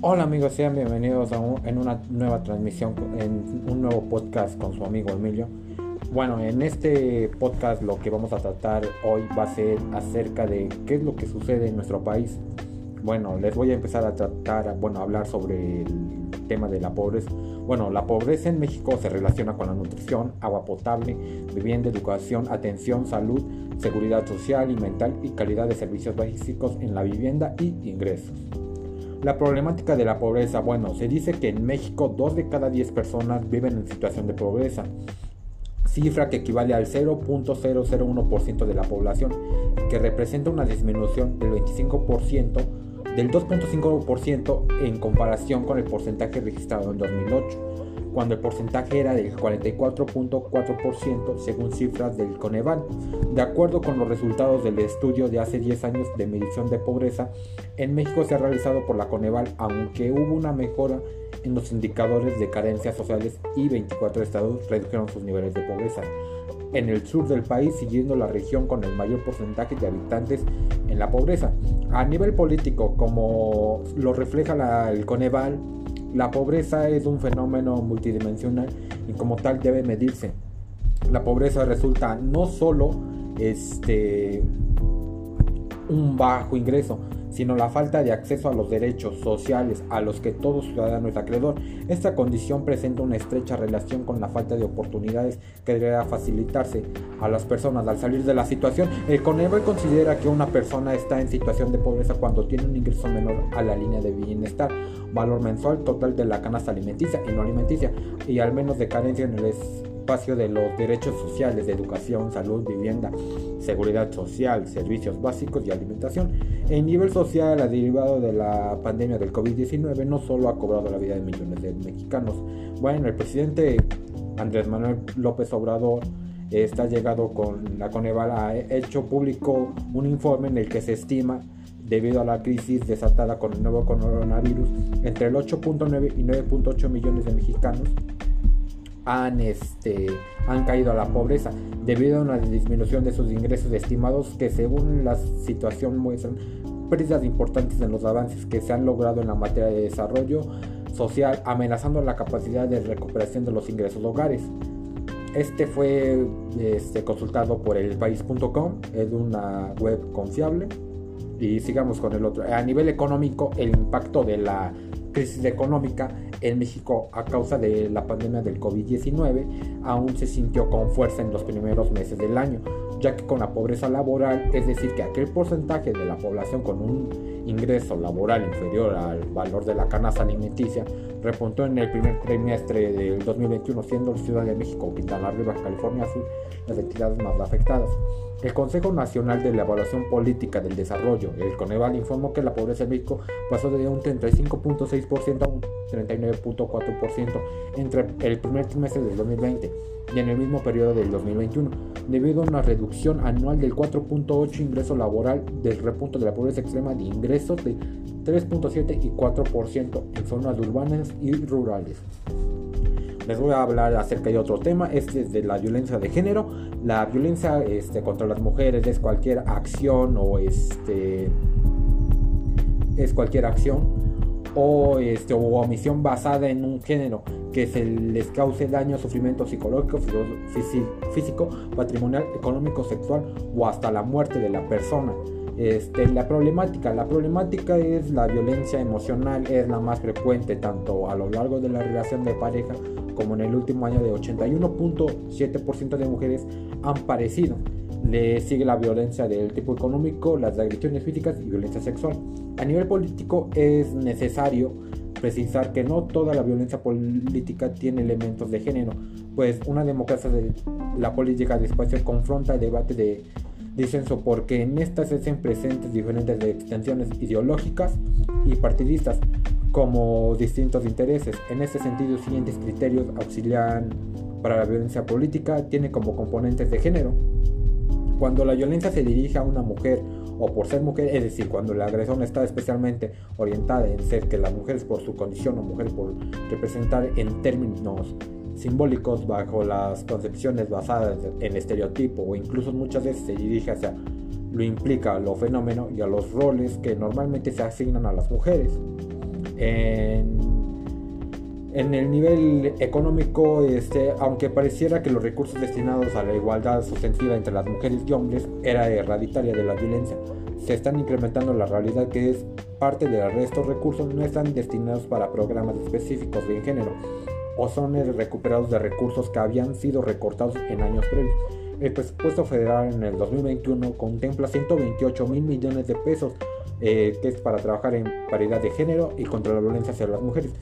Hola amigos, sean bienvenidos a en una nueva transmisión, en un nuevo podcast con su amigo Emilio. Bueno, en este podcast lo que vamos a tratar hoy va a ser acerca de qué es lo que sucede en nuestro país. Bueno, les voy a empezar a tratar, bueno, a hablar sobre el tema de la pobreza. Bueno, la pobreza en México se relaciona con la nutrición, agua potable, vivienda, educación, atención, salud, seguridad social y mental y calidad de servicios básicos en la vivienda y ingresos. La problemática de la pobreza, bueno, se dice que en México 2 de cada 10 personas viven en situación de pobreza, cifra que equivale al 0.001% de la población, que representa una disminución del 25% del 2.5% en comparación con el porcentaje registrado en 2008 cuando el porcentaje era del 44.4% según cifras del Coneval. De acuerdo con los resultados del estudio de hace 10 años de medición de pobreza, en México se ha realizado por la Coneval, aunque hubo una mejora en los indicadores de carencias sociales y 24 estados redujeron sus niveles de pobreza. En el sur del país, siguiendo la región con el mayor porcentaje de habitantes en la pobreza. A nivel político, como lo refleja el Coneval, la pobreza es un fenómeno multidimensional y como tal debe medirse. La pobreza resulta no solo este, un bajo ingreso, sino la falta de acceso a los derechos sociales a los que todo ciudadano es acreedor. Esta condición presenta una estrecha relación con la falta de oportunidades que debe facilitarse a las personas al salir de la situación. El Coneval considera que una persona está en situación de pobreza cuando tiene un ingreso menor a la línea de bienestar, valor mensual total de la canasta alimenticia y no alimenticia, y al menos de carencia en el espacio de los derechos sociales de educación, salud, vivienda, seguridad social, servicios básicos y alimentación. En nivel social, a derivado de la pandemia del COVID-19, no solo ha cobrado la vida de millones de mexicanos. Bueno, el presidente Andrés Manuel López Obrador está llegado con la Coneval, ha hecho público un informe en el que se estima debido a la crisis desatada con el nuevo coronavirus, entre el 8.9 y 9.8 millones de mexicanos han, este, han caído a la pobreza debido a una disminución de sus ingresos estimados que según la situación muestran pérdidas importantes en los avances que se han logrado en la materia de desarrollo social, amenazando la capacidad de recuperación de los ingresos hogares. Este fue este, consultado por el país.com, es una web confiable. Y sigamos con el otro. A nivel económico, el impacto de la crisis económica en México a causa de la pandemia del COVID-19 aún se sintió con fuerza en los primeros meses del año, ya que con la pobreza laboral, es decir, que aquel porcentaje de la población con un ingreso laboral inferior al valor de la canasta alimenticia repuntó en el primer trimestre del 2021, siendo Ciudad de México, Quintana Roo, California Sur las entidades más afectadas. El Consejo Nacional de la Evaluación Política del Desarrollo, el Coneval, informó que la pobreza en México pasó de un 35.6% a un 39.4% entre el primer trimestre del 2020 y en el mismo periodo del 2021, debido a una reducción anual del 4.8 ingreso laboral del repunto de la pobreza extrema de ingresos de 3.7 y 4% en zonas urbanas y rurales les voy a hablar acerca de otro tema, este es de la violencia de género. La violencia este, contra las mujeres es cualquier acción o este es cualquier acción o, este, o omisión basada en un género que se les cause daño, sufrimiento psicológico, físico, patrimonial, económico, sexual o hasta la muerte de la persona. Este, la problemática, la problemática es la violencia emocional, es la más frecuente tanto a lo largo de la relación de pareja como en el último año de 81.7% de mujeres han parecido. Le sigue la violencia del tipo económico, las agresiones físicas y violencia sexual. A nivel político es necesario precisar que no toda la violencia política tiene elementos de género, pues una democracia de la política de espacio confronta debate de disenso porque en estas se hacen presentes diferentes extensiones ideológicas y partidistas como distintos intereses. En este sentido, siguientes criterios auxilian para la violencia política tiene como componentes de género. Cuando la violencia se dirige a una mujer o por ser mujer, es decir, cuando la agresión está especialmente orientada en ser que la mujer es por su condición o mujer por representar en términos simbólicos bajo las concepciones basadas en estereotipo o incluso muchas veces se dirige hacia lo implica lo fenómeno y a los roles que normalmente se asignan a las mujeres. En, en el nivel económico, este, aunque pareciera que los recursos destinados a la igualdad sustantiva entre las mujeres y hombres era hereditaria de la violencia, se están incrementando la realidad que es parte del resto de recursos no están destinados para programas específicos de género o son recuperados de recursos que habían sido recortados en años previos. El presupuesto federal en el 2021 contempla 128 mil millones de pesos, eh, que es para trabajar en paridad de género y contra la violencia hacia las mujeres.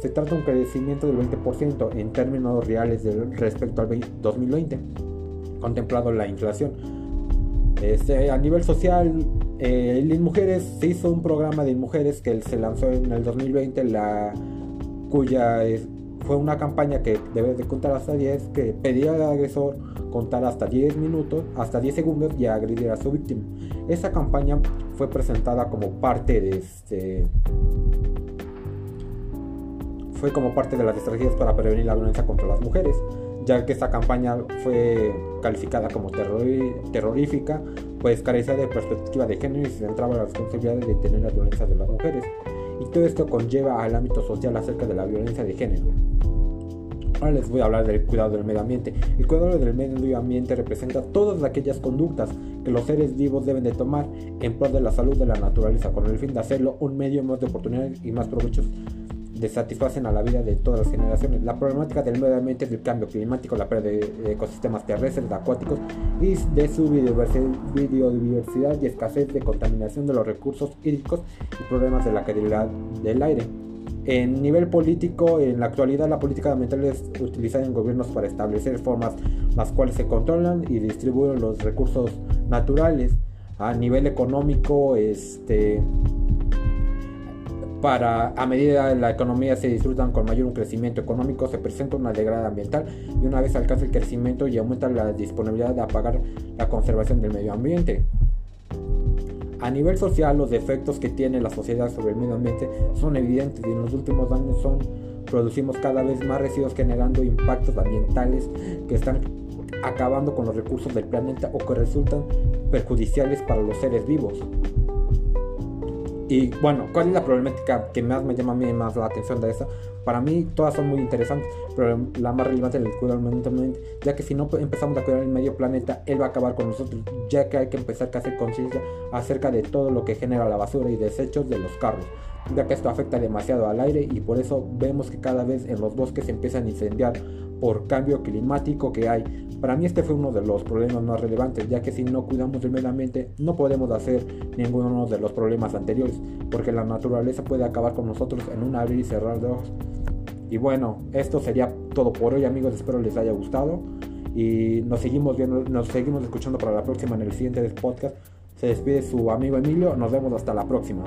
Se trata de un crecimiento del 20% en términos reales respecto al 2020, contemplado la inflación. Este, a nivel social, eh, mujeres se hizo un programa de mujeres que se lanzó en el 2020, la, cuya fue una campaña que debe de contar hasta 10, que pedía al agresor contar hasta 10 minutos, hasta 10 segundos y agredir a su víctima. Esa campaña fue presentada como parte de este fue como parte de las estrategias para prevenir la violencia contra las mujeres, ya que esta campaña fue calificada como terrorífica, pues carecía de perspectiva de género y se centraba en la responsabilidad de detener la violencia de las mujeres. Y todo esto conlleva al ámbito social acerca de la violencia de género. Ahora les voy a hablar del cuidado del medio ambiente. El cuidado del medio ambiente representa todas aquellas conductas que los seres vivos deben de tomar en pro de la salud de la naturaleza, con el fin de hacerlo un medio más de oportunidades y más provechos satisfacen a la vida de todas las generaciones. La problemática del medio ambiente, del cambio climático, la pérdida de ecosistemas terrestres, acuáticos y de su biodiversidad y escasez de contaminación de los recursos hídricos y problemas de la calidad del aire. En nivel político, en la actualidad la política ambiental es utilizada en gobiernos para establecer formas las cuales se controlan y distribuyen los recursos naturales. A nivel económico, este, para a medida que la economía se disfrutan con mayor crecimiento económico, se presenta una degrada ambiental y una vez alcanza el crecimiento y aumenta la disponibilidad de apagar la conservación del medio ambiente. A nivel social, los efectos que tiene la sociedad sobre el medio ambiente son evidentes y en los últimos años son, producimos cada vez más residuos generando impactos ambientales que están acabando con los recursos del planeta o que resultan perjudiciales para los seres vivos. Y bueno, ¿cuál es la problemática que más me llama a mí más la atención de esa? Para mí todas son muy interesantes, pero la más relevante es el cuidado del medio ambiente, ya que si no empezamos a cuidar el medio planeta, él va a acabar con nosotros, ya que hay que empezar a hacer conciencia acerca de todo lo que genera la basura y desechos de los carros, ya que esto afecta demasiado al aire y por eso vemos que cada vez en los bosques se empiezan a incendiar por cambio climático que hay. Para mí este fue uno de los problemas más relevantes, ya que si no cuidamos del medio ambiente no podemos hacer ninguno de los problemas anteriores, porque la naturaleza puede acabar con nosotros en un abrir y cerrar de ojos. Y bueno, esto sería todo por hoy amigos, espero les haya gustado y nos seguimos viendo, nos seguimos escuchando para la próxima en el siguiente podcast. Se despide su amigo Emilio, nos vemos hasta la próxima.